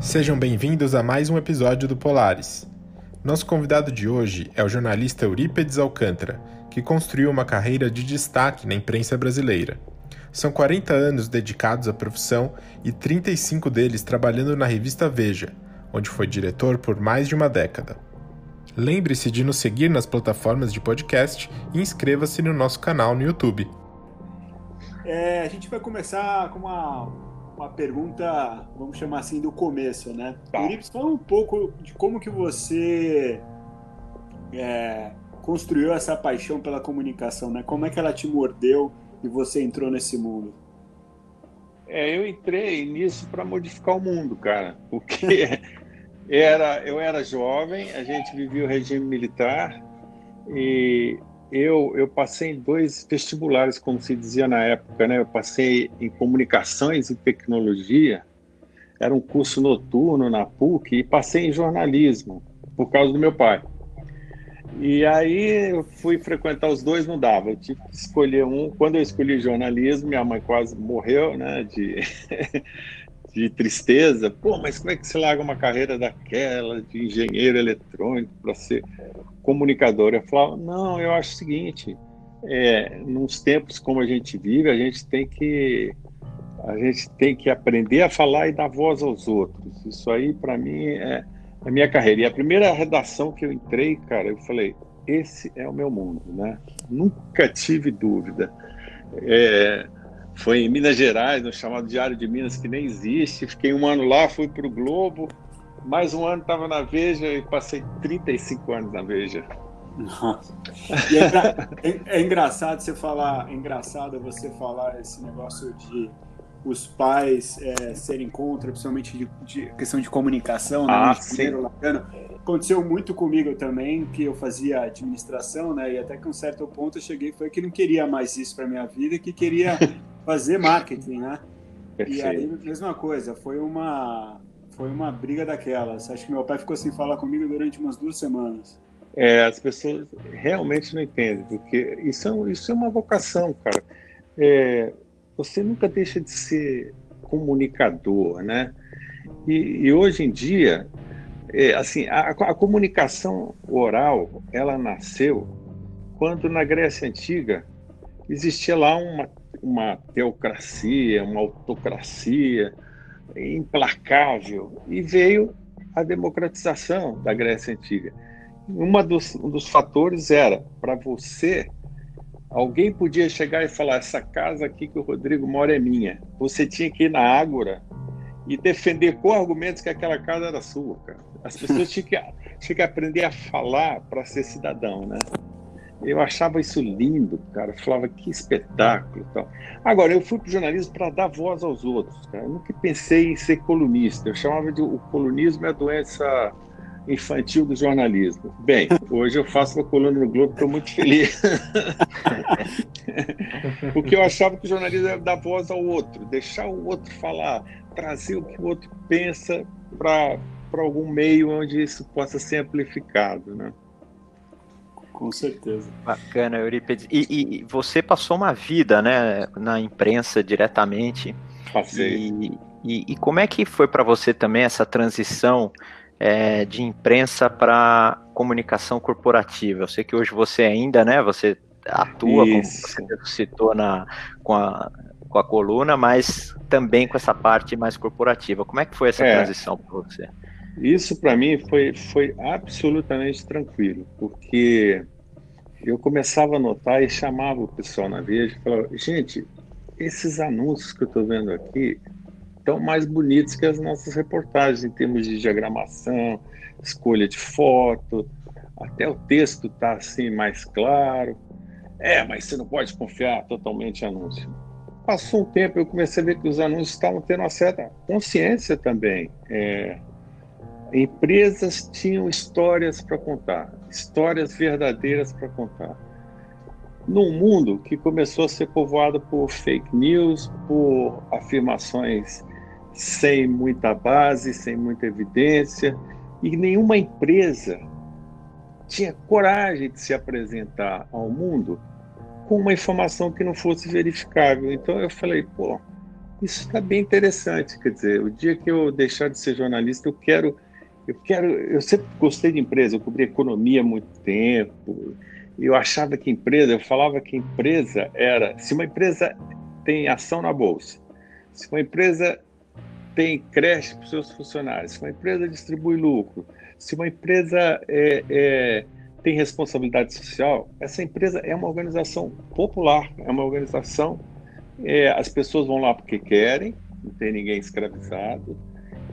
Sejam bem-vindos a mais um episódio do Polaris. Nosso convidado de hoje é o jornalista Eurípedes Alcântara, que construiu uma carreira de destaque na imprensa brasileira. São 40 anos dedicados à profissão e 35 deles trabalhando na revista Veja, onde foi diretor por mais de uma década. Lembre-se de nos seguir nas plataformas de podcast e inscreva-se no nosso canal no YouTube. É, a gente vai começar com uma, uma pergunta, vamos chamar assim, do começo, né? Tá. Euripides, fala um pouco de como que você é, construiu essa paixão pela comunicação, né? Como é que ela te mordeu e você entrou nesse mundo? É, eu entrei nisso para modificar o mundo, cara, porque era, eu era jovem, a gente vivia o regime militar e eu, eu passei em dois vestibulares, como se dizia na época, né? Eu passei em comunicações e tecnologia, era um curso noturno na PUC, e passei em jornalismo, por causa do meu pai. E aí eu fui frequentar os dois, não dava, eu tive que escolher um. Quando eu escolhi jornalismo, minha mãe quase morreu, né? De de tristeza. Pô, mas como é que você larga uma carreira daquela de engenheiro eletrônico para ser comunicador? Eu falava, não, eu acho o seguinte, é, nos tempos como a gente vive, a gente tem que a gente tem que aprender a falar e dar voz aos outros. Isso aí, para mim, é a minha carreira. E a primeira redação que eu entrei, cara, eu falei, esse é o meu mundo, né? Nunca tive dúvida. É, foi em Minas Gerais, no chamado Diário de Minas, que nem existe. Fiquei um ano lá, fui para o Globo. Mais um ano estava na Veja e passei 35 anos na Veja. Nossa. É, é, é, engraçado você falar, é engraçado você falar esse negócio de os pais é, serem contra, principalmente de, de, questão de comunicação, né? Ah, sim. Aconteceu muito comigo também, que eu fazia administração, né? E até que um certo ponto eu cheguei foi que não queria mais isso para minha vida, que queria fazer marketing, né? Perfeito. E aí, mesma coisa, foi uma, foi uma briga daquelas. Acho que meu pai ficou sem falar comigo durante umas duas semanas. É, as pessoas realmente não entendem, porque isso é, isso é uma vocação, cara. É, você nunca deixa de ser comunicador, né? E, e hoje em dia, é, assim, a, a comunicação oral, ela nasceu quando na Grécia Antiga existia lá uma uma teocracia, uma autocracia implacável, e veio a democratização da Grécia Antiga. Uma dos, um dos fatores era, para você, alguém podia chegar e falar: essa casa aqui que o Rodrigo mora é minha. Você tinha que ir na Ágora e defender com argumentos que aquela casa era sua. Cara. As pessoas tinham que, tinham que aprender a falar para ser cidadão, né? Eu achava isso lindo, cara. Eu falava que espetáculo, tal. Agora eu fui para o jornalismo para dar voz aos outros, cara. Eu nunca pensei em ser colunista. Eu chamava de o colunismo é a doença infantil do jornalismo. Bem, hoje eu faço uma coluna no Globo, estou muito feliz. Porque eu achava que o jornalismo era dar voz ao outro, deixar o outro falar, trazer o que o outro pensa para algum meio onde isso possa ser amplificado, né? Com certeza. Bacana, Eurípides. E, e, você passou uma vida, né, na imprensa diretamente. Passei. E, e, e como é que foi para você também essa transição é, de imprensa para comunicação corporativa? Eu sei que hoje você ainda, né, você atua, Isso. como você citou na, com, a, com a coluna, mas também com essa parte mais corporativa. Como é que foi essa é. transição para você? Isso para mim foi, foi absolutamente tranquilo, porque eu começava a notar e chamava o pessoal na Veja e falava: gente, esses anúncios que eu estou vendo aqui estão mais bonitos que as nossas reportagens em termos de diagramação, escolha de foto, até o texto está assim mais claro. É, mas você não pode confiar totalmente em anúncio. Passou um tempo, eu comecei a ver que os anúncios estavam tendo uma certa consciência também. É, Empresas tinham histórias para contar, histórias verdadeiras para contar. Num mundo que começou a ser povoado por fake news, por afirmações sem muita base, sem muita evidência, e nenhuma empresa tinha coragem de se apresentar ao mundo com uma informação que não fosse verificável. Então eu falei, pô, isso está bem interessante. Quer dizer, o dia que eu deixar de ser jornalista, eu quero, eu quero, eu sempre gostei de empresa, eu cobri economia há muito tempo. Eu achava que empresa, eu falava que empresa era, se uma empresa tem ação na bolsa, se uma empresa tem creche para os seus funcionários, se uma empresa distribui lucro, se uma empresa é, é, tem responsabilidade social, essa empresa é uma organização popular, é uma organização. É, as pessoas vão lá porque querem, não tem ninguém escravizado.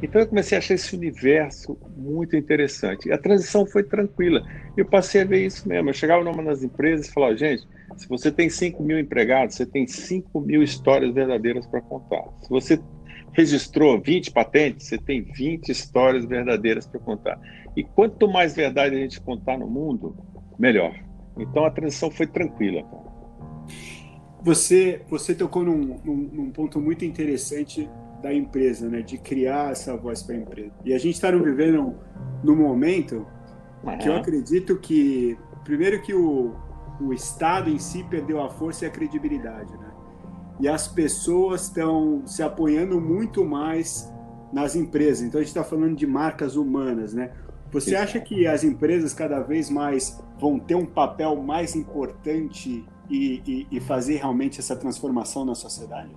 Então eu comecei a achar esse universo muito interessante. A transição foi tranquila. Eu passei a ver isso mesmo. Eu chegava numa das empresas e falava, gente, se você tem 5 mil empregados, você tem 5 mil histórias verdadeiras para contar. Se você registrou 20 patentes, você tem 20 histórias verdadeiras para contar. E quanto mais verdade a gente contar no mundo, melhor. Então a transição foi tranquila. Você, você tocou num, num, num, ponto muito interessante da empresa, né? De criar essa voz para a empresa. E a gente está vivendo num momento uhum. que eu acredito que, primeiro que o, o Estado em si perdeu a força e a credibilidade, né? e as pessoas estão se apoiando muito mais nas empresas. Então a gente está falando de marcas humanas, né? Você acha que as empresas cada vez mais vão ter um papel mais importante e, e, e fazer realmente essa transformação na sociedade?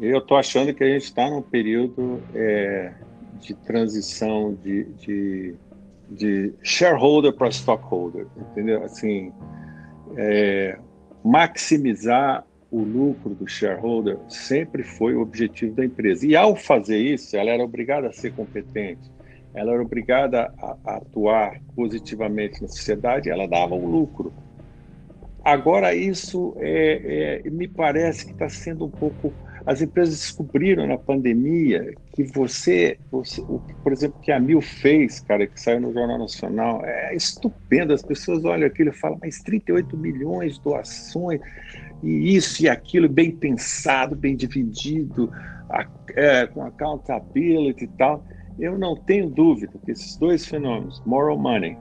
Eu estou achando que a gente está num período é, de transição de, de, de shareholder para stockholder, entendeu? Assim, é, maximizar o lucro do shareholder sempre foi o objetivo da empresa. E ao fazer isso, ela era obrigada a ser competente, ela era obrigada a, a atuar positivamente na sociedade, ela dava um lucro. Agora, isso é, é, me parece que está sendo um pouco. As empresas descobriram na pandemia que você, você o, por exemplo, que a Mil fez, cara, que saiu no Jornal Nacional, é estupendo. As pessoas olham aquilo e falam, mas 38 milhões de doações e isso e aquilo bem pensado, bem dividido, é, com accountability e tal. Eu não tenho dúvida que esses dois fenômenos, moral money,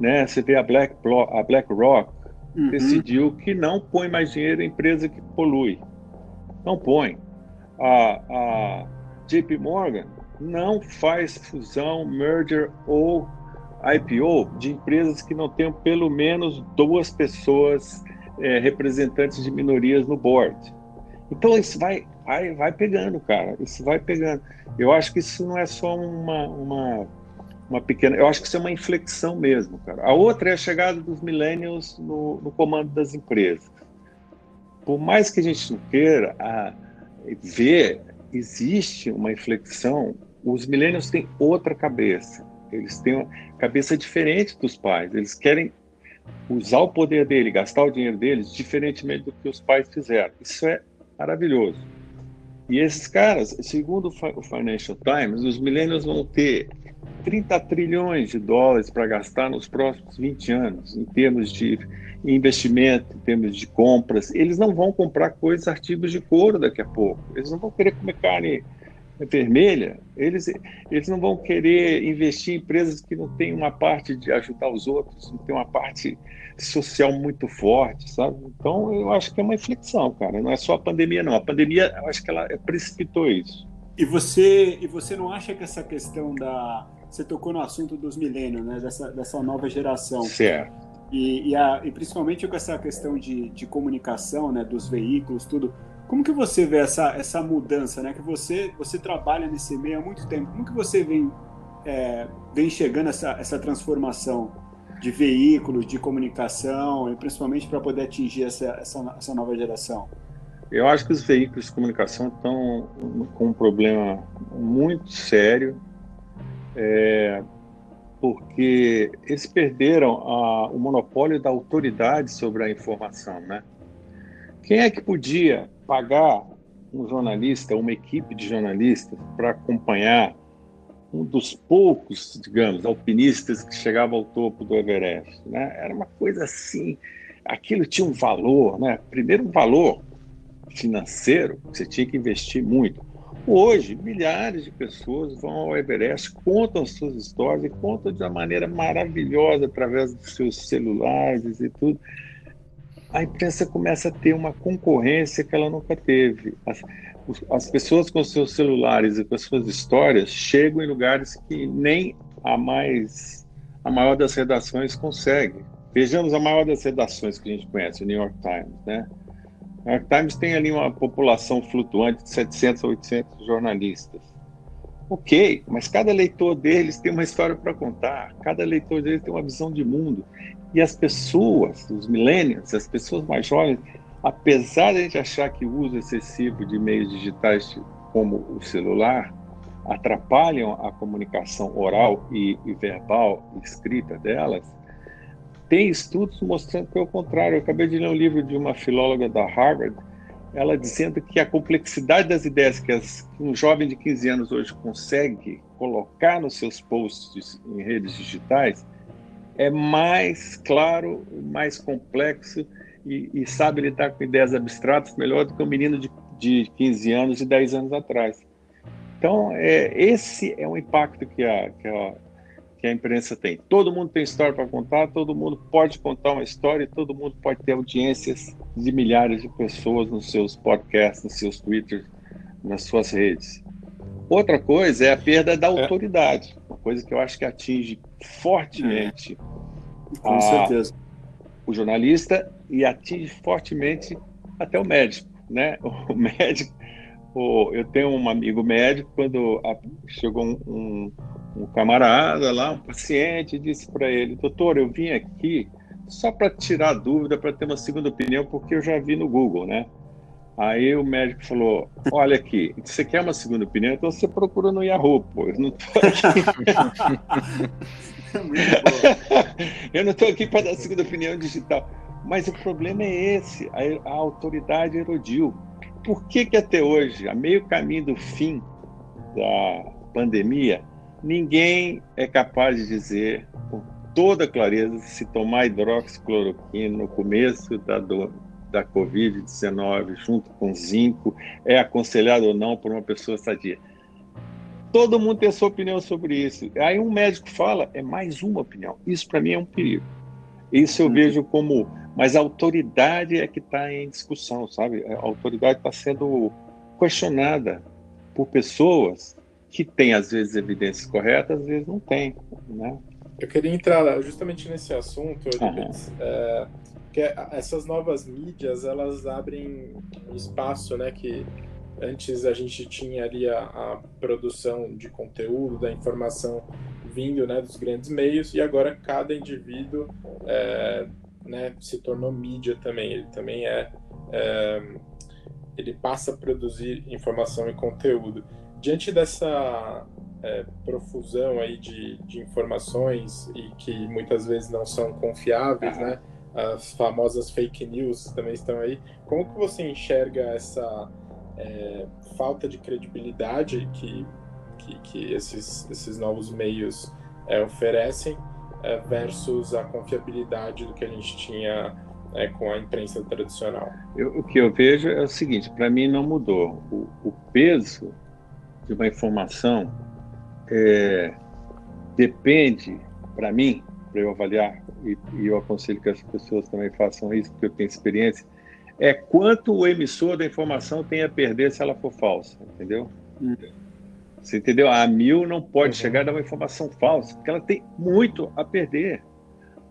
né? Você vê a Black, a BlackRock uhum. decidiu que não põe mais dinheiro em empresa que polui, não põe. A, a JP Morgan não faz fusão, merger ou IPO de empresas que não tenham pelo menos duas pessoas é, representantes de minorias no board. Então isso vai, vai, vai pegando, cara. Isso vai pegando. Eu acho que isso não é só uma, uma, uma pequena. Eu acho que isso é uma inflexão mesmo, cara. A outra é a chegada dos millennials no, no comando das empresas. Por mais que a gente não queira a, ver, existe uma inflexão. Os millennials têm outra cabeça. Eles têm uma cabeça diferente dos pais. Eles querem usar o poder dele, gastar o dinheiro deles, diferentemente do que os pais fizeram. Isso é maravilhoso. E esses caras, segundo o Financial Times, os millennials vão ter 30 trilhões de dólares para gastar nos próximos 20 anos, em termos de investimento, em termos de compras. Eles não vão comprar coisas, artigos de couro daqui a pouco. Eles não vão querer comer carne vermelha, eles, eles não vão querer investir em empresas que não têm uma parte de ajudar os outros, não tem uma parte social muito forte, sabe? Então, eu acho que é uma inflexão, cara. Não é só a pandemia, não. A pandemia, eu acho que ela precipitou isso. E você, e você não acha que essa questão da... Você tocou no assunto dos milênios, né? Dessa, dessa nova geração. Certo. E, e, a, e principalmente com essa questão de, de comunicação, né? Dos veículos, tudo como que você vê essa, essa mudança, né? Que você, você trabalha nesse meio há muito tempo. Como que você vem, é, vem chegando essa, essa transformação de veículos, de comunicação, e principalmente para poder atingir essa, essa, essa nova geração? Eu acho que os veículos de comunicação estão com um problema muito sério, é, porque eles perderam a, o monopólio da autoridade sobre a informação, né? Quem é que podia pagar um jornalista, uma equipe de jornalistas para acompanhar um dos poucos, digamos, alpinistas que chegava ao topo do Everest, né? Era uma coisa assim, aquilo tinha um valor, né? Primeiro um valor financeiro, você tinha que investir muito. Hoje, milhares de pessoas vão ao Everest, contam suas histórias e contam de uma maneira maravilhosa através dos seus celulares e tudo. a imprensa começa a ter uma concorrência que ela nunca teve. As, as pessoas com seus celulares e com suas histórias chegam em lugares que nem a mais a maior das redações consegue. Vejamos a maior das redações que a gente conhece, o New York Times, né? York Times tem ali uma população flutuante de 700 a 800 jornalistas. Ok, mas cada leitor deles tem uma história para contar, cada leitor deles tem uma visão de mundo. E as pessoas, os millennials, as pessoas mais jovens, apesar de a gente achar que o uso excessivo de meios digitais como o celular atrapalham a comunicação oral e, e verbal escrita delas, tem estudos mostrando que é o contrário. Eu acabei de ler um livro de uma filóloga da Harvard, ela dizendo que a complexidade das ideias que, as, que um jovem de 15 anos hoje consegue colocar nos seus posts em redes digitais é mais claro, mais complexo e, e, sabe lidar com ideias abstratas melhor do que um menino de, de 15 anos e 10 anos atrás. Então, é, esse é um impacto que a, que, a, que a imprensa tem. Todo mundo tem história para contar, todo mundo pode contar uma história e todo mundo pode ter audiências de milhares de pessoas nos seus podcasts, nos seus twitters, nas suas redes. Outra coisa é a perda da é. autoridade, uma coisa que eu acho que atinge fortemente é. a, certeza. o jornalista e atinge fortemente até o médico, né? O médico, o, eu tenho um amigo médico quando a, chegou um, um, um, camarada lá, um paciente, disse para ele, doutor, eu vim aqui só para tirar dúvida, para ter uma segunda opinião, porque eu já vi no Google, né? Aí o médico falou: Olha aqui, você quer uma segunda opinião? Então você procura no Yahoo, pô. Eu não tô aqui. eu não estou aqui para dar segunda opinião digital. Mas o problema é esse: a, a autoridade erodiu. Por que, que até hoje, a meio caminho do fim da pandemia, ninguém é capaz de dizer com toda clareza se tomar hidroxicloroquina no começo da, do, da Covid-19 junto com zinco é aconselhado ou não por uma pessoa sadia. Todo mundo tem a sua opinião sobre isso. Aí um médico fala, é mais uma opinião. Isso para mim é um perigo. Isso eu vejo como. Mas a autoridade é que está em discussão, sabe? A autoridade está sendo questionada por pessoas que têm, às vezes, evidências corretas, às vezes não têm. Né? Eu queria entrar justamente nesse assunto, uhum. é, que essas novas mídias elas abrem espaço, né, que antes a gente tinha ali a, a, produção de conteúdo, da informação vindo, né, dos grandes meios e agora cada indivíduo, é, né, se tornou mídia também. Ele também é, é, ele passa a produzir informação e conteúdo. Diante dessa é, profusão aí de, de informações e que muitas vezes não são confiáveis, né? as famosas fake news também estão aí. Como que você enxerga essa é, falta de credibilidade que, que, que esses, esses novos meios é, oferecem é, versus a confiabilidade do que a gente tinha é, com a imprensa tradicional? Eu, o que eu vejo é o seguinte: para mim não mudou. O, o, peso de uma informação é, depende, para mim, para eu avaliar e, e eu aconselho que as pessoas também façam isso, porque eu tenho experiência, é quanto o emissor da informação tem a perder se ela for falsa, entendeu? Hum. Você entendeu? A mil não pode uhum. chegar a dar uma informação falsa, porque ela tem muito a perder.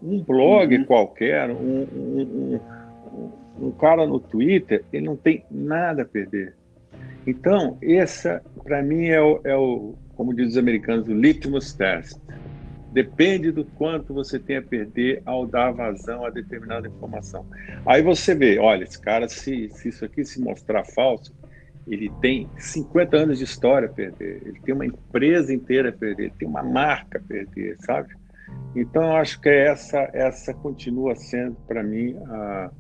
Um blog uhum. qualquer, um, um, um, um, cara no Twitter, ele não tem nada a perder. Então, essa, para mim, é o, é o, como dizem os americanos, o litmus test. Depende do quanto você tem a perder ao dar vazão a determinada informação. Aí você vê, olha, esse cara, se, se isso aqui se mostrar falso, ele tem 50 anos de história a perder, ele tem uma empresa inteira a perder, ele tem uma marca a perder, sabe? Então, eu acho que essa, essa continua sendo, para mim, a,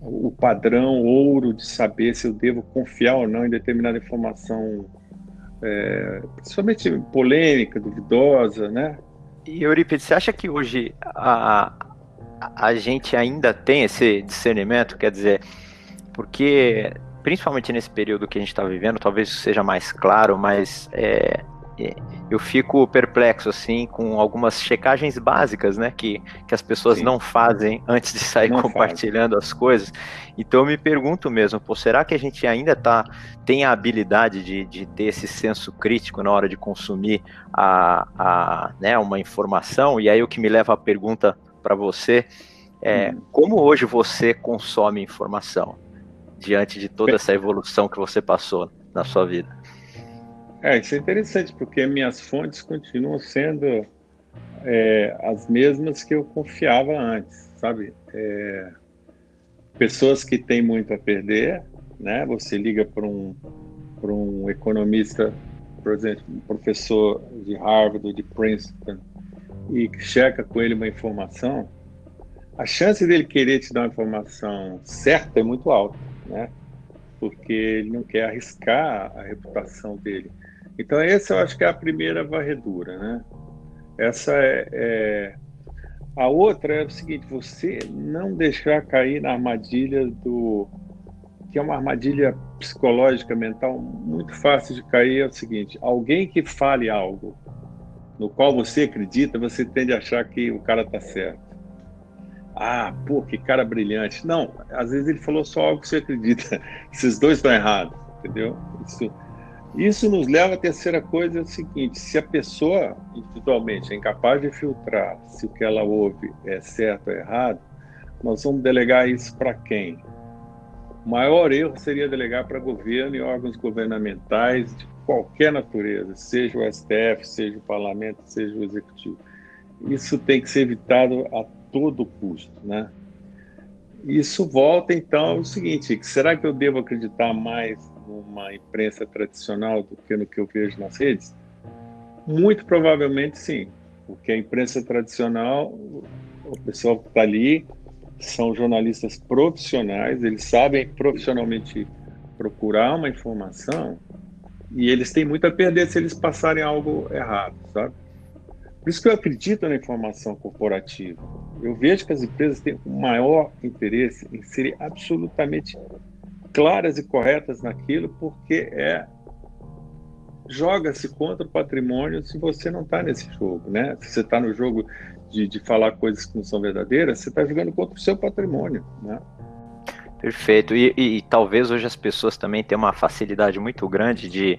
o padrão ouro de saber se eu devo confiar ou não em determinada informação, é, principalmente polêmica, duvidosa, né? E Euripides, você acha que hoje a, a gente ainda tem esse discernimento? Quer dizer, porque principalmente nesse período que a gente está vivendo, talvez seja mais claro, mas é, eu fico perplexo assim com algumas checagens básicas, né, que, que as pessoas Sim. não fazem antes de sair não compartilhando faz. as coisas. Então eu me pergunto mesmo, pô, será que a gente ainda tá tem a habilidade de, de ter esse senso crítico na hora de consumir a, a né, uma informação? E aí o que me leva à pergunta para você é hum. como hoje você consome informação diante de toda essa evolução que você passou na sua vida? É, isso é interessante, porque minhas fontes continuam sendo é, as mesmas que eu confiava antes, sabe? É, pessoas que têm muito a perder, né? Você liga para um, um economista, por exemplo, um professor de Harvard ou de Princeton, e checa com ele uma informação, a chance dele querer te dar uma informação certa é muito alta, né? Porque ele não quer arriscar a reputação dele. Então, essa eu acho que é a primeira varredura, né? Essa é, é... A outra é o seguinte: você não deixar cair na armadilha do. que é uma armadilha psicológica, mental, muito fácil de cair. É o seguinte: alguém que fale algo no qual você acredita, você tende a achar que o cara está certo. Ah, pô, que cara brilhante. Não, às vezes ele falou só algo que você acredita. Esses dois estão errados, entendeu? Isso isso nos leva à terceira coisa, é o seguinte: se a pessoa individualmente é incapaz de filtrar se o que ela ouve é certo ou errado, nós vamos delegar isso para quem? O maior erro seria delegar para governo e órgãos governamentais de qualquer natureza, seja o STF, seja o parlamento, seja o executivo. Isso tem que ser evitado a todo custo, né? Isso volta então ao seguinte: será que eu devo acreditar mais numa imprensa tradicional do que no que eu vejo nas redes? Muito provavelmente sim, porque a imprensa tradicional, o pessoal que está ali são jornalistas profissionais, eles sabem profissionalmente procurar uma informação e eles têm muito a perder se eles passarem algo errado, sabe? Por isso que eu acredito na informação corporativa. Eu vejo que as empresas têm o maior interesse em serem absolutamente claras e corretas naquilo, porque é joga-se contra o patrimônio se você não está nesse jogo, né? Se você está no jogo de, de falar coisas que não são verdadeiras, você está jogando contra o seu patrimônio, né? Perfeito. E, e, e, talvez hoje as pessoas também tenham uma facilidade muito grande de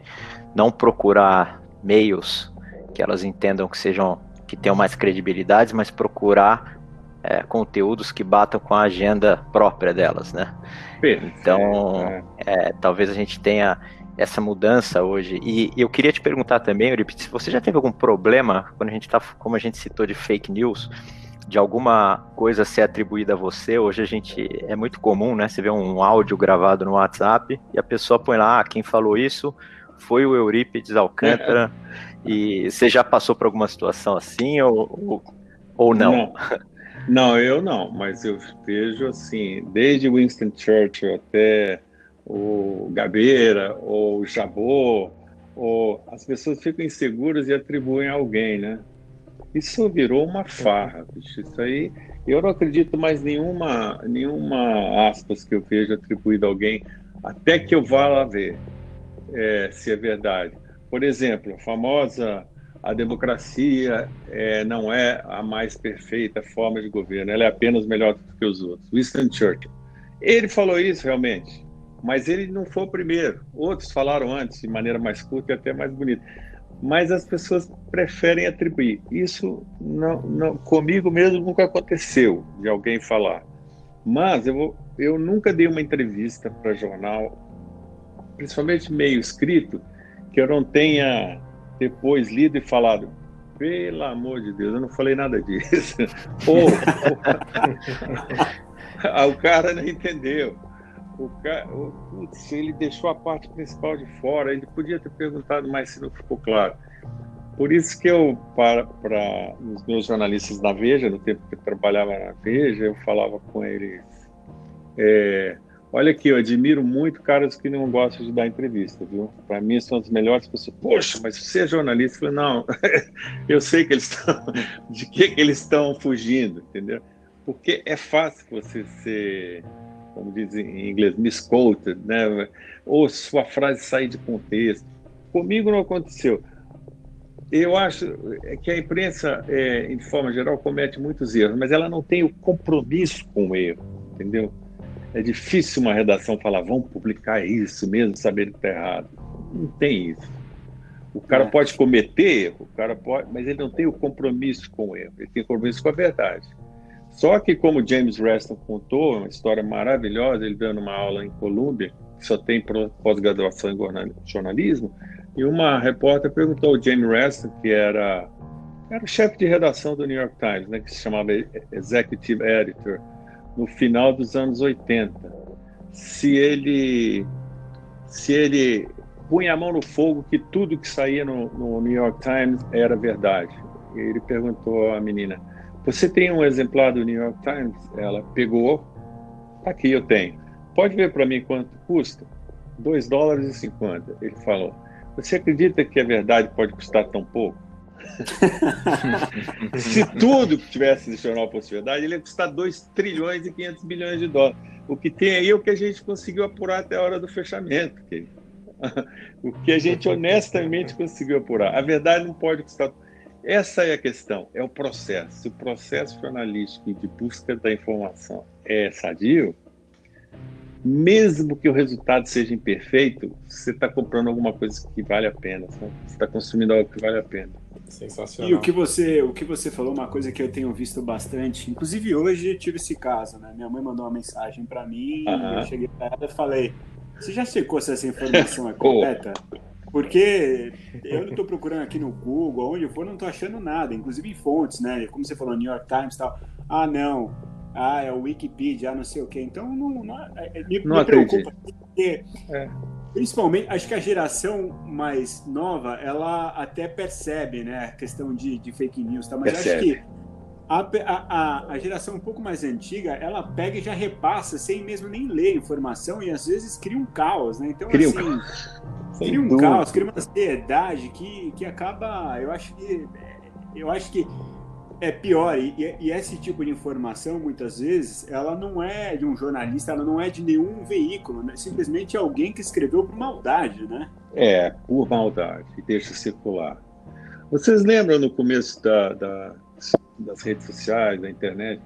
não procurar meios que elas entendam que sejam que tenham mais credibilidade, mas procurar é, conteúdos que batam com a agenda própria delas, né? Então, é. é, talvez a gente tenha essa mudança hoje. E, e eu queria te perguntar também, Euripides, se você já teve algum problema quando a gente está, como a gente citou, de fake news, de alguma coisa ser atribuída a você. Hoje a gente é muito comum, né? Você vê um áudio gravado no WhatsApp e a pessoa põe lá, ah, quem falou isso foi o Eurípides Alcântara. e você já passou por alguma situação assim ou, ou, não? não? Não, eu não, mas eu vejo assim, desde Winston Churchill até o Gabeira ou o Jabot, ou as pessoas ficam inseguras e atribuem a alguém, né? Isso virou uma farra, bicho. Isso aí, eu não acredito mais nenhuma, nenhuma aspas que eu vejo atribuída a alguém, até que eu vá lá ver é, se é verdade. Por exemplo, a famosa a democracia é, não é a mais perfeita forma de governo, ela é apenas melhor do que os outros. Winston Churchill. Ele falou isso realmente, mas ele não foi o primeiro. Outros falaram antes, de maneira mais curta e até mais bonita. Mas as pessoas preferem atribuir. Isso não, não, comigo mesmo nunca aconteceu de alguém falar. Mas eu, eu nunca dei uma entrevista para jornal, principalmente meio escrito, que eu não tenha depois lido e falado, pelo amor de Deus, eu não falei nada disso. Ou, o cara não entendeu. O cara, putz, ele deixou a parte principal de fora, ele podia ter perguntado mais se não ficou claro. Por isso que eu, para, para os meus jornalistas na Veja, no tempo que eu trabalhava na Veja, eu falava com eles, é, Olha aqui, eu admiro muito caras que não gostam de dar entrevista, viu? Para mim são as melhores pessoas. Poxa, mas você é jornalista? Eu falei, não, eu sei que eles estão, de que, que eles estão fugindo, entendeu? Porque é fácil você ser, como dizem em inglês, misquoted, né? Ou sua frase sair de contexto. Comigo não aconteceu. eu acho que a imprensa, é, em forma geral, comete muitos erros, mas ela não tem o compromisso com o erro, entendeu? É difícil uma redação falar, vamos publicar isso mesmo, saber que está errado. Não tem isso. O cara é. pode cometer erro, o cara pode, mas ele não tem o compromisso com o erro, ele tem compromisso com a verdade. Só que, como James Reston contou, uma história maravilhosa, ele dando uma aula em Colômbia, que só tem pós-graduação em jornalismo, e uma repórter perguntou ao James Reston, que era, era o chefe de redação do New York Times, né, que se chamava Executive Editor, no final dos anos 80, se ele se ele punha a mão no fogo que tudo que saía no, no New York Times era verdade. E ele perguntou à menina: Você tem um exemplar do New York Times? Ela pegou, tá aqui eu tenho. Pode ver para mim quanto custa? 2 dólares e 50. Ele falou: Você acredita que a verdade pode custar tão pouco? Se tudo que tivesse esse jornal fosse verdade, ele ia custar 2 trilhões e 500 bilhões de dólares. O que tem aí é o que a gente conseguiu apurar até a hora do fechamento. o que a gente honestamente conseguiu apurar. A verdade não pode custar. Essa é a questão, é o processo. Se o processo jornalístico de busca da informação é sadio, mesmo que o resultado seja imperfeito, você está comprando alguma coisa que vale a pena, você está consumindo algo que vale a pena. Sensacional. E o que você, o que você falou, uma coisa que eu tenho visto bastante, inclusive hoje tive esse caso, né? Minha mãe mandou uma mensagem para mim, uh -huh. eu cheguei para ela e falei: você já checou se essa informação é correta? Porque eu não estou procurando aqui no Google, onde eu for, não estou achando nada, inclusive em fontes, né? Como você falou, New York Times e tal. Ah, não. Ah, é o Wikipedia, ah, não sei o quê. Então, não, não, é, é, me, não me preocupa. Porque, é. Principalmente, acho que a geração mais nova, ela até percebe, né? A questão de, de fake news, tá? Mas percebe. acho que a, a, a, geração um pouco mais antiga, ela pega e já repassa sem mesmo nem ler informação e às vezes cria um caos, né? Então, cria assim, um, cria um caos, cria uma ansiedade que, que acaba, eu acho que, eu acho que é pior. E, e, esse tipo de informação, muitas vezes, ela não é de um jornalista, ela não é de nenhum veículo, né? Simplesmente é alguém que escreveu por maldade, né? É, por maldade, e deixa circular. Vocês lembram no começo da, da das redes sociais, da internet,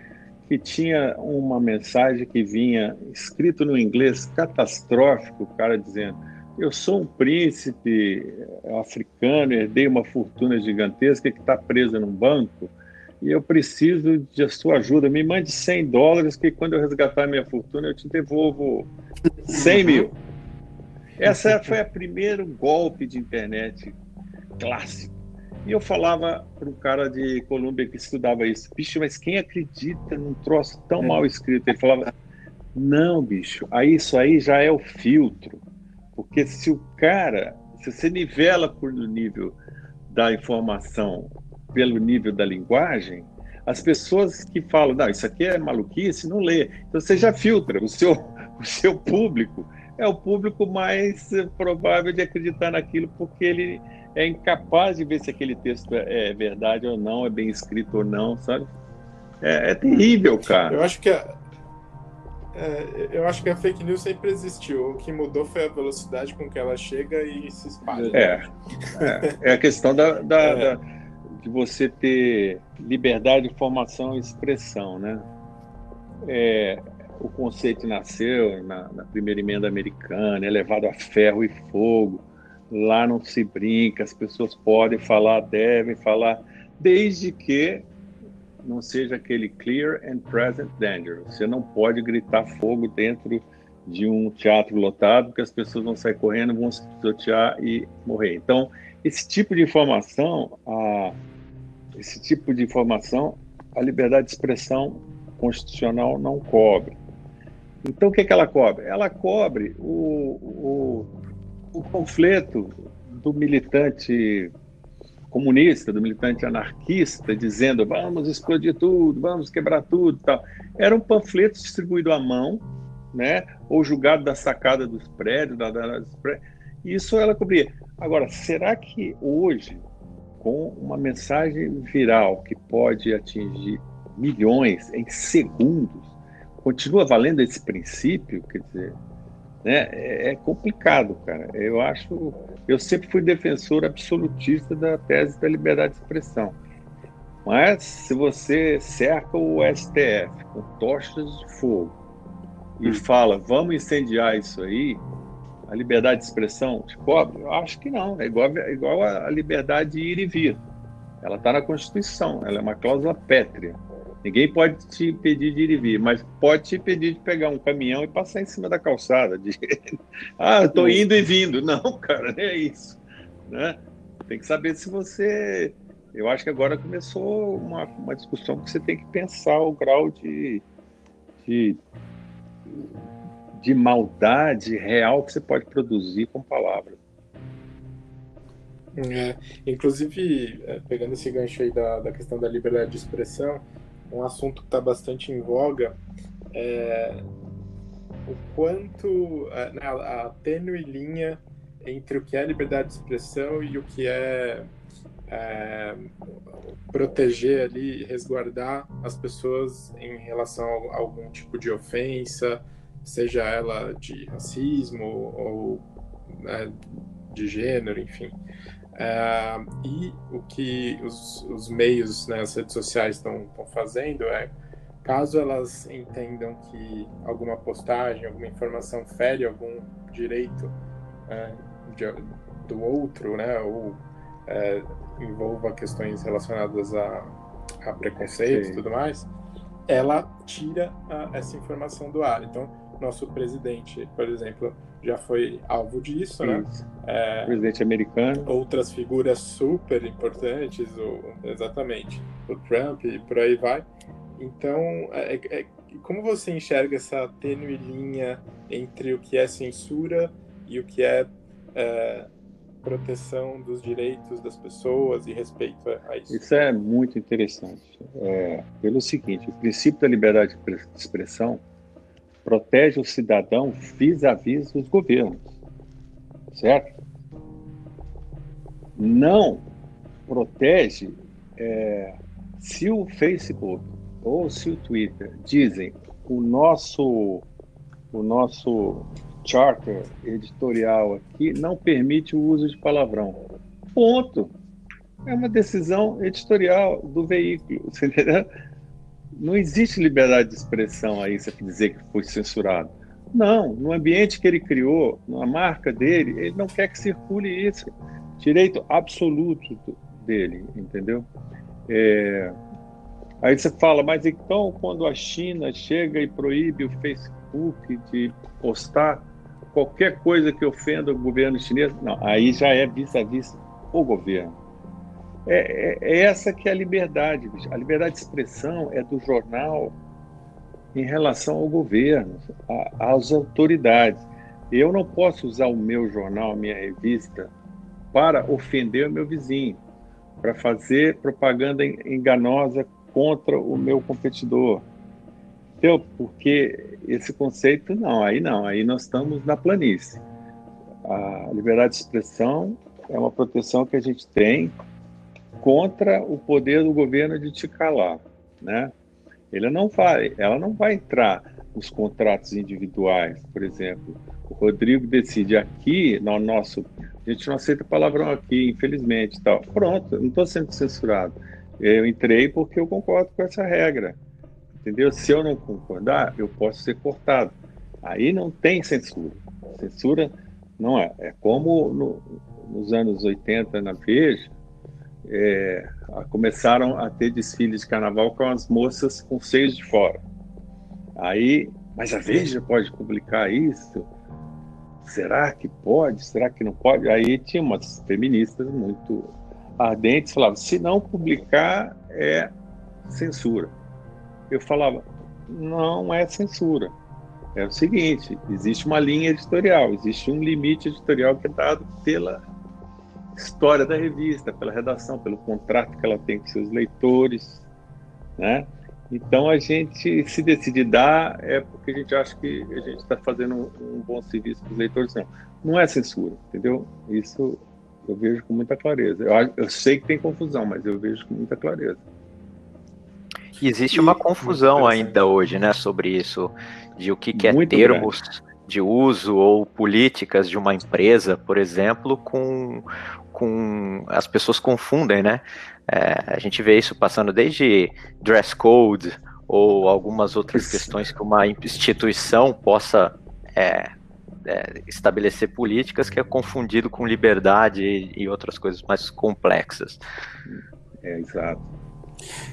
que tinha uma mensagem que vinha escrito no inglês catastrófico, o cara dizendo: Eu sou um príncipe africano, herdei uma fortuna gigantesca que está presa num banco e eu preciso de sua ajuda. Me mande 100 dólares, que quando eu resgatar minha fortuna eu te devolvo 100 mil. Essa foi a primeiro golpe de internet clássico. E eu falava para um cara de Colômbia que estudava isso, bicho, mas quem acredita num troço tão é. mal escrito? Ele falava, não, bicho, aí isso aí já é o filtro. Porque se o cara, se você nivela por nível da informação pelo nível da linguagem, as pessoas que falam, não, isso aqui é maluquice, não lê. Então você já filtra o seu, o seu público. É o público mais provável de acreditar naquilo, porque ele é incapaz de ver se aquele texto é, é verdade ou não, é bem escrito ou não, sabe? É, é terrível, cara. Eu acho que a, é, eu acho que a fake news sempre existiu. O que mudou foi a velocidade com que ela chega e se espalha. É, é, é a questão da, da, é. da, de você ter liberdade de informação e expressão, né? É, o conceito nasceu na, na primeira emenda americana, é levado a ferro e fogo Lá não se brinca, as pessoas podem falar, devem falar, desde que não seja aquele clear and present danger. Você não pode gritar fogo dentro de um teatro lotado, porque as pessoas vão sair correndo, vão se pisotear e morrer. Então, esse tipo de informação, a, esse tipo de informação, a liberdade de expressão constitucional não cobre. Então, o que, é que ela cobre? Ela cobre o, o o conflito do militante comunista, do militante anarquista, dizendo vamos explodir tudo, vamos quebrar tudo, tal. Era um panfleto distribuído à mão, né, ou julgado da sacada dos prédios, da, da, dos prédios. Isso ela cobria. Agora, será que hoje, com uma mensagem viral que pode atingir milhões em segundos, continua valendo esse princípio? Quer dizer, Né? É, é complicado, cara. Eu acho. Eu sempre fui defensor absolutista da tese da liberdade de expressão. Mas se você cerca o STF com tochas de fogo e hum. fala, vamos incendiar isso aí, a liberdade de expressão te cobre? Eu acho que não. É igual, é igual a liberdade de ir e vir. Ela está na Constituição, ela é uma cláusula pétrea. Ninguém pode te impedir de ir e vir, mas pode te impedir de pegar um caminhão e passar em cima da calçada. De... ah, estou indo e vindo. Não, cara, não é isso. Né? Tem que saber se você. Eu acho que agora começou uma, uma discussão que você tem que pensar o grau de, de, de maldade real que você pode produzir com palavras. É, inclusive, é, pegando esse gancho aí da, da questão da liberdade de expressão, um assunto que está bastante em voga é o quanto é, né, a, a tênue linha entre o que é liberdade de expressão e o que é, é proteger ali, resguardar as pessoas em relação a algum tipo de ofensa, seja ela de racismo ou né, de gênero, enfim. Uh, e o que os, os meios, né, as redes sociais estão fazendo é, caso elas entendam que alguma postagem, alguma informação fere algum direito uh, de, do outro, né, ou uh, envolva questões relacionadas a, a preconceito e tudo mais, ela tira essa informação do ar. Então, nosso presidente, por exemplo, já foi alvo disso, né? É, presidente americano. Outras figuras super importantes, ou, exatamente, o Trump e por aí vai. Então, é, é, é, como você enxerga essa tênue linha entre o que é censura e o que é, é proteção dos direitos das pessoas e respeito a isso? Isso é muito interessante. É, pelo seguinte, o princípio da liberdade de expressão protege o cidadão vis-à-vis dos governos, certo? Não protege é, se o Facebook ou se o Twitter dizem o nosso o nosso charter editorial aqui não permite o uso de palavrão. Ponto. É uma decisão editorial do veículo, você entendeu? Não existe liberdade de expressão aí, você dizer que foi censurado. Não, no ambiente que ele criou, na marca dele, ele não quer que circule isso. Direito absoluto dele, entendeu? É... Aí você fala, mas então quando a China chega e proíbe o Facebook de postar qualquer coisa que ofenda o governo chinês, não, aí já é vis-à-vis -vis o governo. É, é, é, essa que é a liberdade. A liberdade de expressão é do jornal em relação ao governo, a, às autoridades. Eu não posso usar o meu jornal, a minha revista, para ofender o meu vizinho, para fazer propaganda enganosa contra o meu competidor. Porque esse conceito, não, aí não, aí nós estamos na planície. A liberdade de expressão é uma proteção que a gente tem contra o poder do governo de te calar, né? Ele não vai, ela não vai entrar nos contratos individuais, por exemplo. O Rodrigo decide aqui, no nosso, a gente não aceita palavrão aqui, infelizmente, tal. Pronto, não estou sendo censurado. Eu entrei porque eu concordo com essa regra, entendeu? Se eu não concordar, eu posso ser cortado. Aí não tem censura. Censura não é. É como no, nos anos 80 na Veja, é, começaram a ter desfiles de carnaval com as moças com seios de fora. Aí, mas a Veja pode publicar isso? Será que pode? Será que não pode? Aí tinha umas feministas muito ardentes falavam: se não publicar é censura. Eu falava: não é censura. É o seguinte: existe uma linha editorial, existe um limite editorial que é dado pela história da revista, pela redação, pelo contrato que ela tem com seus leitores, né? Então a gente se decidir dar é porque a gente acha que a gente está fazendo um, bom serviço para os leitores, não. Não é censura, entendeu? Isso eu vejo com muita clareza. Eu, eu sei que tem confusão, mas eu vejo com muita clareza. existe uma confusão ainda hoje, né, sobre isso, de o que, que é termos, de uso ou políticas de uma empresa, por exemplo, com, com as pessoas confundem, né? É, a gente vê isso passando desde dress code ou algumas outras questões que uma instituição possa é, é, estabelecer políticas que é confundido com liberdade e, e outras coisas mais complexas. É, exato.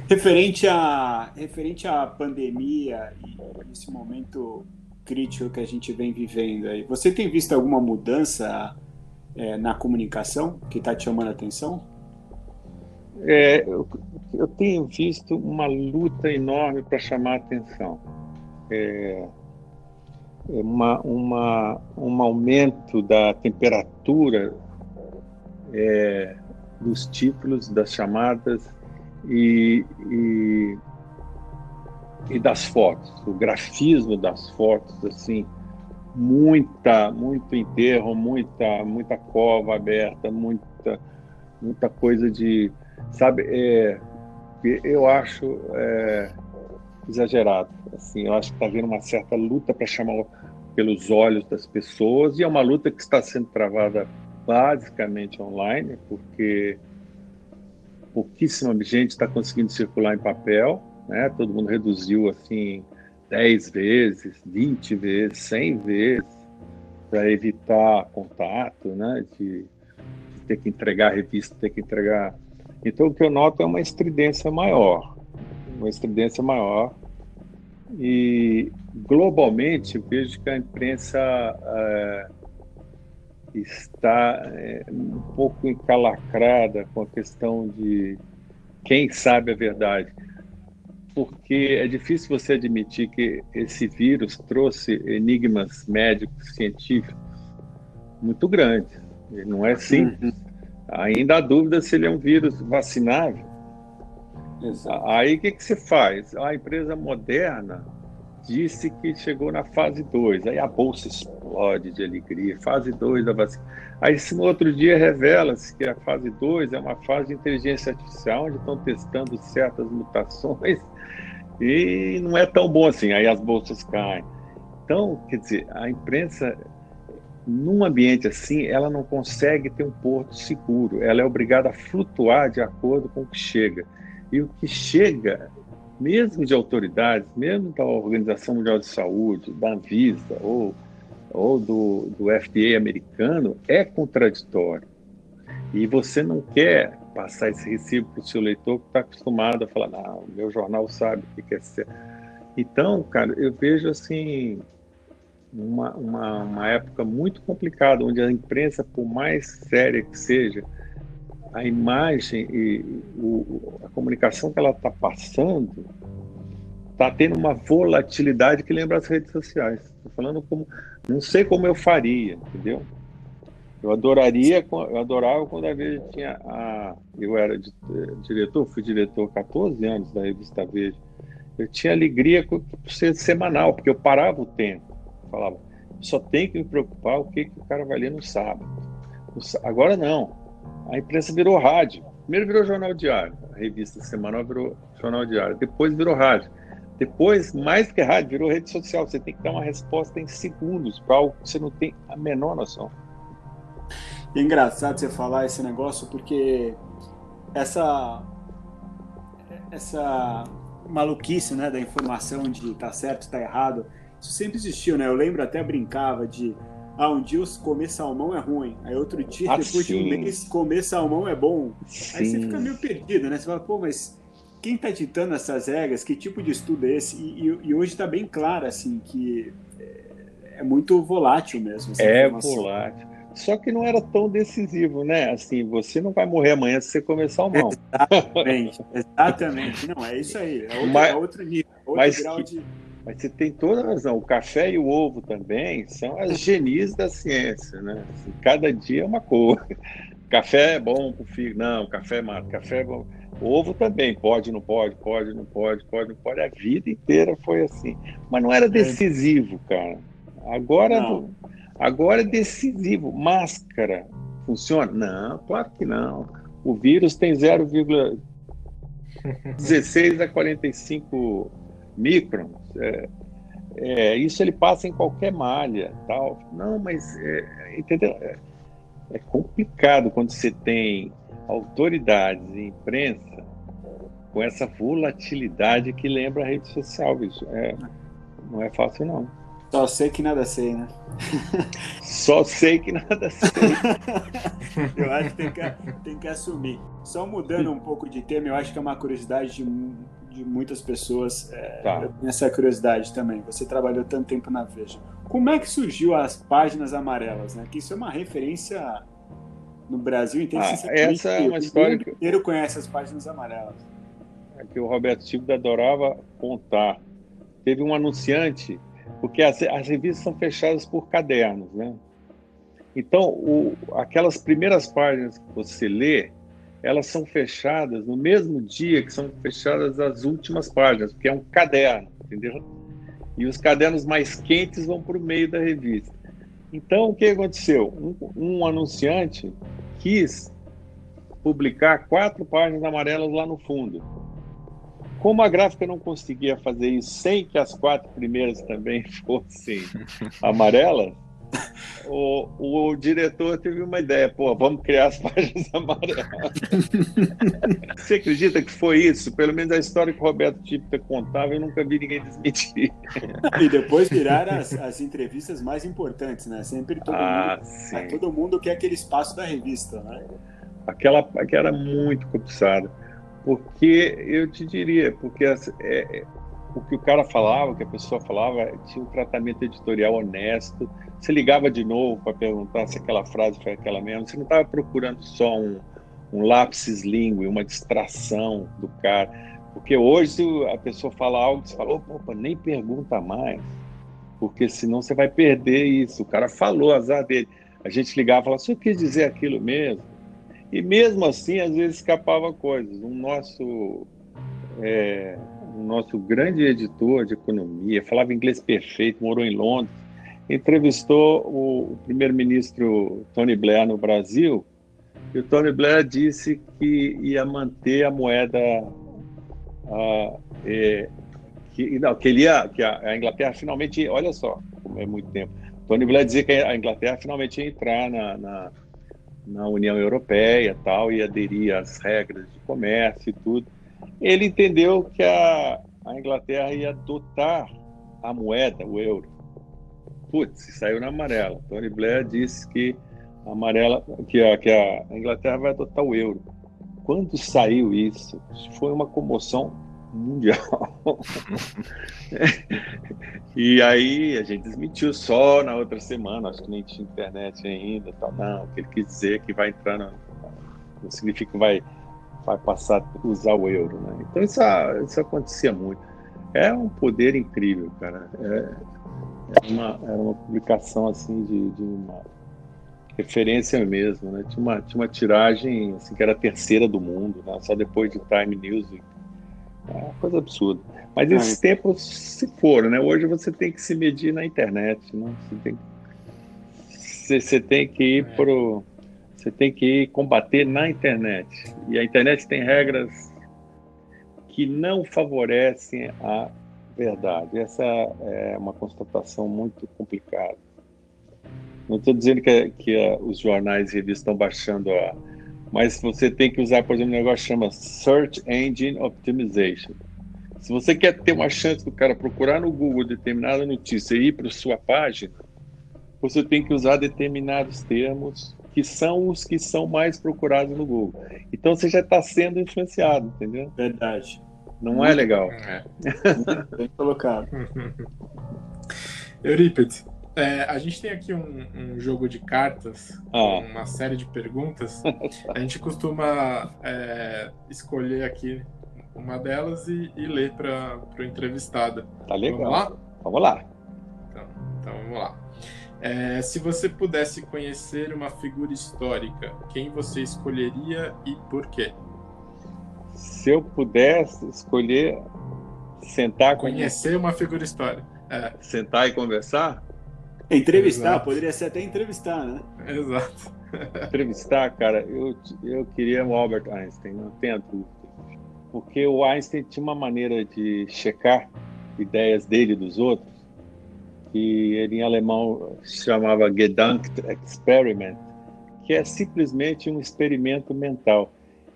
Referente à referente à pandemia e esse momento crítico que a gente vem vivendo aí, você tem visto alguma mudança é, na comunicação que está te chamando a atenção? É, eu, eu, tenho visto uma luta enorme para chamar a atenção. É, é, uma, uma, um aumento da temperatura é, dos títulos, das chamadas e, e, e, das fotos, o grafismo das fotos, assim, muita, muito enterro, muita, muita cova aberta, muita, muita coisa de, sabe, é, eu acho é, exagerado, assim, eu acho que está havendo uma certa luta para chamar pelos olhos das pessoas e é uma luta que está sendo travada basicamente online, porque pouquíssima gente está conseguindo circular em papel, né? Todo mundo reduziu assim 10 vezes, 20 vezes, 100 vezes para evitar contato, né? De, de, ter que entregar a revista, ter que entregar. Então o que eu noto é uma estridência maior, uma estridência maior e globalmente eu vejo que a imprensa é, está é, um pouco encalacrada com a questão de quem sabe a verdade. Porque é difícil você admitir que esse vírus trouxe enigmas médicos, científicos muito grandes. Ele não é simples. Uhum. Ainda há dúvida se ele é um vírus vacinável. Exato. Aí o que, que você faz? A empresa moderna disse que chegou na fase 2. Aí a bolsa explode de alegria. Fase 2 da vacina. Aí, no outro dia, revela-se que a fase 2 é uma fase de inteligência artificial, onde estão testando certas mutações e não é tão bom assim. Aí as bolsas caem. Então, quer dizer, a imprensa, num ambiente assim, ela não consegue ter um porto seguro. Ela é obrigada a flutuar de acordo com o que chega. E o que chega mesmo de autoridades, mesmo da Organização Mundial de Saúde, da Anvisa ou, ou do, do FDA americano, é contraditório. E você não quer passar esse recibo para o seu leitor que está acostumado a falar, não, meu jornal sabe o que quer ser. Então, cara, eu vejo assim uma, uma, uma época muito complicada, onde a imprensa, por mais séria que seja, a imagem e o, a comunicação que ela está passando está tendo uma volatilidade que lembra as redes sociais. Estou falando como, não sei como eu faria, entendeu? Eu adoraria, eu adorava quando a Veja tinha a, eu era de, diretor, fui diretor 14 anos da revista Veja. Eu tinha alegria por ser semanal, porque eu parava o tempo, falava, só tem que me preocupar o que, que o cara vai ler no sábado. Agora não, a imprensa virou rádio. Primeiro virou jornal diário, a revista semanal virou jornal diário, depois virou rádio. Depois, mais do que rádio, virou rede social. Você tem que dar uma resposta em segundos para algo que você não tem a menor noção. É engraçado você falar esse negócio, porque essa essa maluquice né, da informação de tá certo, tá errado, isso sempre existiu, né? Eu lembro até brincava de ah, um dia comer salmão é ruim. Aí outro dia, ah, depois sim. de um mês, comer salmão é bom. Sim. Aí você fica meio perdido, né? Você fala, pô, mas quem está ditando essas regras? Que tipo de estudo é esse? E, e, e hoje está bem claro, assim, que é, é muito volátil mesmo. É volátil. Só que não era tão decisivo, né? Assim, você não vai morrer amanhã se você comer salmão. Exatamente, exatamente. Não, é isso aí. É outro, mas, é outro nível, outro mas grau de mas você tem toda a razão. O café e o ovo também são as genis da ciência, né? Assim, cada dia é uma cor. Café é bom para o fígado. Não, café é mato. Café é bom. O ovo também pode, não pode, pode, não pode, pode, não pode. A vida inteira foi assim. Mas não era é. decisivo, cara. Agora, não. Agora é decisivo. Máscara funciona? Não, claro que não. O vírus tem 0,16 a 45 microns. É, é, isso ele passa em qualquer malha, tal. Não, mas é, entendeu? É, é complicado quando você tem autoridades e imprensa com essa volatilidade que lembra a rede social, bicho. É, não é fácil, não. Só sei que nada sei, né? Só sei que nada sei. eu acho que tem, que tem que assumir. Só mudando um pouco de tema, eu acho que é uma curiosidade de, de muitas pessoas. É, tá. Eu tenho essa curiosidade também. Você trabalhou tanto tempo na Veja. Como é que surgiu as páginas amarelas? Né? Que isso é uma referência no Brasil inteiro. Ah, essa é uma história que... O inteiro conhece as páginas amarelas. É que o Roberto Tibo adorava contar. Teve um anunciante porque as, as revistas são fechadas por cadernos, né? Então, o, aquelas primeiras páginas que você lê, elas são fechadas no mesmo dia que são fechadas as últimas páginas, porque é um caderno, entendeu? E os cadernos mais quentes vão para o meio da revista. Então, o que aconteceu? Um, um anunciante quis publicar quatro páginas amarelas lá no fundo. Como a gráfica não conseguia fazer isso sem que as quatro primeiras também fossem amarelas, o, o, diretor teve uma ideia, pô, vamos criar as páginas amarelas. Você acredita que foi isso? Pelo menos a história que o Roberto Tipta contava, eu nunca vi ninguém desmentir. E depois viraram as, as entrevistas mais importantes, né? Sempre todo, ah, mundo, sim. todo mundo quer aquele espaço da revista, né? Aquela, aquela era muito cobiçada. Porque eu te diria, porque é, é, o que o cara falava, o que a pessoa falava, tinha um tratamento editorial honesto. Você ligava de novo para perguntar se aquela frase foi aquela mesma. Você não estava procurando só um, um lapsus língua, uma distração do cara. Porque hoje, se a pessoa fala algo, você fala, opa, nem pergunta mais, porque senão você vai perder isso. O cara falou, azar dele. A gente ligava e falava, você quis dizer aquilo mesmo? E mesmo assim, às vezes escapava coisas. O nosso, é, o nosso grande editor de economia falava inglês perfeito, morou em Londres, entrevistou o, o primeiro-ministro Tony Blair no Brasil, e o Tony Blair disse que ia manter a moeda a, é, que, não, que, ele ia, que a, a, Inglaterra finalmente, olha só, como é muito tempo. Tony Blair dizia que a Inglaterra finalmente ia entrar na, na na União Europeia tal e aderir às regras de comércio e tudo. Ele entendeu que a, a Inglaterra ia adotar a moeda, o euro. Putz, saiu na amarela. Tony Blair disse que a amarela, que a, que a Inglaterra vai adotar o euro. Quando saiu isso, foi uma comoção mundial. e aí a gente desmentiu só na outra semana, acho que nem tinha internet ainda, tal. Não, o que ele quis dizer é que vai entrar na, não significa que vai vai passar a usar o euro, né? Então isso, isso acontecia muito. É um poder incrível, cara. É, é uma, era uma publicação assim de, de uma referência mesmo, né? Tinha uma, tinha uma tiragem assim, que era a terceira do mundo, né? só depois de Time News é uma coisa absurda. Mas esses ah, tempos se foram, né? Hoje você tem que se medir na internet, né? Você tem, você, você tem que ir é. pro. Você tem que ir combater na internet. E a internet tem regras que não favorecem a verdade. Essa é uma constatação muito complicada. Não estou dizendo que, que os jornais e revistas estão baixando a, mas você tem que usar, por exemplo, um negócio que chama Search Engine Optimization. Se você quer ter uma chance do cara procurar no Google determinada notícia e ir para sua página, você tem que usar determinados termos que são os que são mais procurados no Google. Então você já está sendo influenciado, entendeu? Verdade. Não é legal. É. Bem colocado. Eurípides, é, a gente tem aqui um, um jogo de cartas, ah. uma série de perguntas. A gente costuma é, escolher aqui uma delas e, e ler para o entrevistado. Tá legal. Vamos lá? Vamos lá. Então, então vamos lá. É, se você pudesse conhecer uma figura histórica, quem você escolheria e por quê? Se eu pudesse escolher sentar com conhecer uma figura histórica, é. sentar e conversar, Entrevistar, Exato. poderia ser até entrevistar, né? Exato. entrevistar, cara, eu, eu queria o Albert Einstein, não tenho dúvida. Porque o Einstein tinha uma maneira de checar ideias dele e dos outros que ele em alemão chamava Gedankt Experiment, que é simplesmente um experimento mental.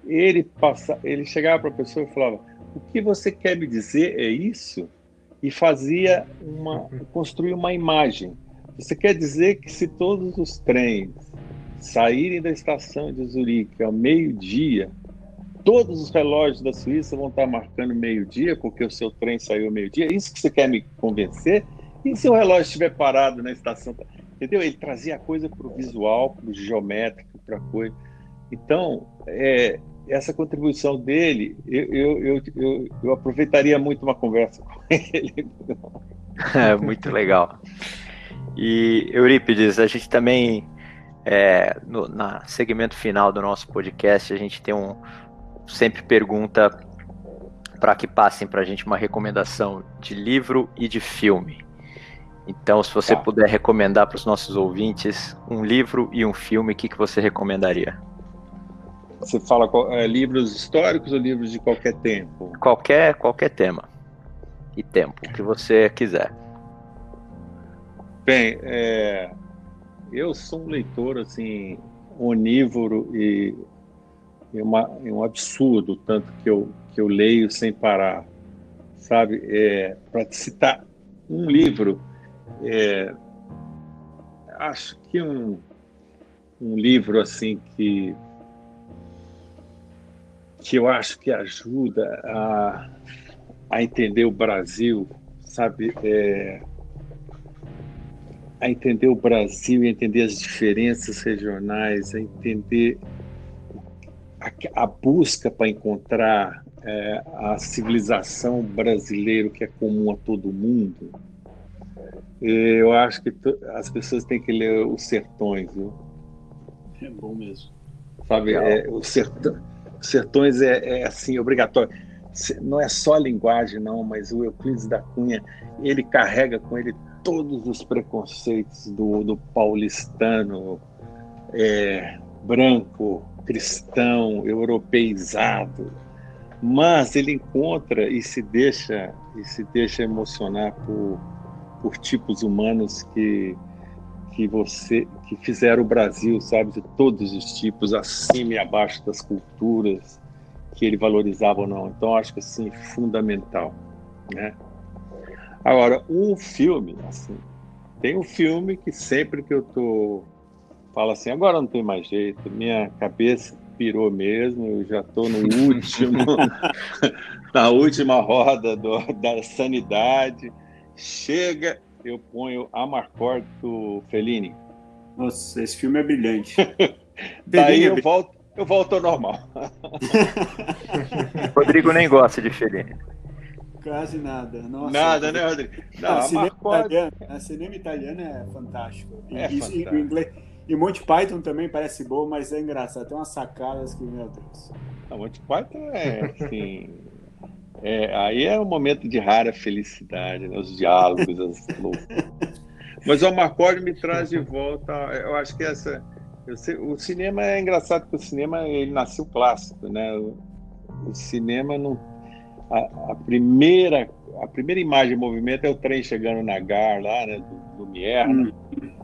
Ele passa, ele chegava para a pessoa e falava: "O que você quer me dizer é isso?" e fazia uma construir uma imagem. Você quer dizer que se todos os trens saírem da estação de Zurique ao meio-dia, todos os relógios da Suíça vão estar marcando meio-dia, porque o seu trem saiu meio-dia. Isso que você quer me convencer? E se o relógio estiver parado na estação? Entendeu? Ele trazia a coisa para o visual, para o geométrico, para a coisa. Então, é, essa contribuição dele, eu, eu, eu, eu, aproveitaria muito uma conversa com ele. É, muito legal. E, Eurípides, a gente também, é, no na segmento final do nosso podcast, a gente tem um, sempre pergunta para que passem para a gente uma recomendação de livro e de filme. Então, se você tá. puder recomendar para os nossos ouvintes um livro e um filme, o que, que você recomendaria? Você fala é, livros históricos ou livros de qualquer tempo? Qualquer, qualquer tema e tempo, o que você quiser. Bem, é, eu sou um leitor assim onívoro e é, uma, um absurdo tanto que eu, que eu leio sem parar, sabe? É, Para citar um livro, é, acho que um, um livro assim que que eu acho que ajuda a, a entender o Brasil, sabe? É, a entender o Brasil e entender as diferenças regionais, a entender a, a busca para encontrar é, a civilização brasileira que é comum a todo mundo, eu acho que as pessoas têm que ler os sertões. Viu? É bom mesmo. Sabe, é, o sertão, sertões é, é, assim, obrigatório. Não é só a linguagem, não, mas o Euclides da Cunha, ele carrega com ele todos os preconceitos do, do paulistano é, branco, cristão, europeizado, mas ele encontra e se deixa e se deixa emocionar por, por tipos humanos que que você que fizeram o Brasil, sabe, de todos os tipos, acima e abaixo das culturas que ele valorizava ou não. Então acho que assim fundamental, né? Agora, um filme, assim, tem um filme que sempre que eu tô fala assim, agora não tem mais jeito, minha cabeça pirou mesmo, eu já estou no último, na última roda do, da sanidade. Chega, eu ponho Amarcord do Fellini. Nossa, esse filme é brilhante. Daí eu volto, eu volto ao normal. Rodrigo nem gosta de Fellini. Quase nada. Nossa, nada, né, Rodrigo? Não, não, cinema, italiano, a cinema italiano é fantástico. E, é fantástico. E, inglês, e Monty Python também parece bom, mas é engraçado. Tem umas sacadas que, meu Deus. A Monty Python é, assim... é, aí é um momento de rara felicidade, né? os diálogos, as Mas o Marconi me traz de volta. Eu acho que essa. Sei, o cinema é engraçado porque o cinema ele nasceu clássico, né? O, o cinema não a, a, primeira a primeira imagem em movimento é o trem chegando na Gar lá, né, do, do Mierna.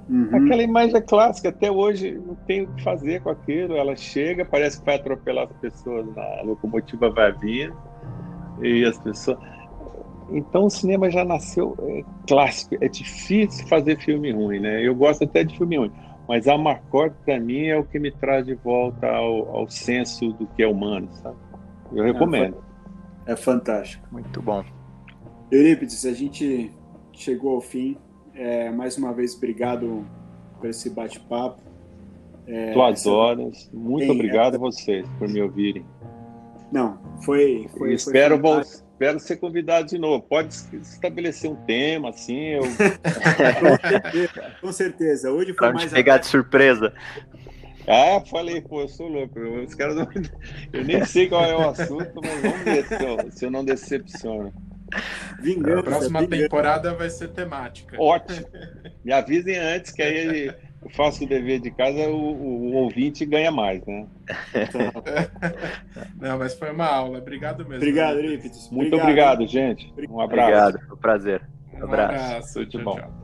Uhum. Aquela imagem é clássica, até hoje não tem o que fazer com aquilo. Ela chega, parece que vai atropelar as pessoas, a locomotiva vai vindo e as pessoas. Então o cinema já nasceu é, clássico. É difícil fazer filme ruim, né? Eu gosto até de filme ruim, mas a Marcord para mim é o que me traz de volta ao, ao senso do que é humano, sabe? Eu recomendo. É fantástico. Muito bom. Eurípides, a gente chegou ao fim. É, mais uma vez, obrigado por esse bate-papo. É, Duas horas. Muito tem, obrigado é... a vocês por me ouvirem. Não, foi. foi espero, foi espero ser convidado de novo. Pode estabelecer um tema, assim. Eu... com, certeza, com certeza. Hoje foi mais. pegar de surpresa. Ah, falei, pô, eu sou louco. Os caras não... Eu nem sei qual é o assunto, mas vamos ver se eu, se eu não decepciono. Vingança, a próxima vingança. temporada vai ser temática. Ótimo. Me avisem antes, que aí eu faço o dever de casa, o, o, o ouvinte ganha mais, né? Não, mas foi uma aula. Obrigado mesmo. Obrigado, Lípides. Muito obrigado, gente. Um abraço. Obrigado, foi um prazer. Um abraço. Um abraço. Tchau, tchau.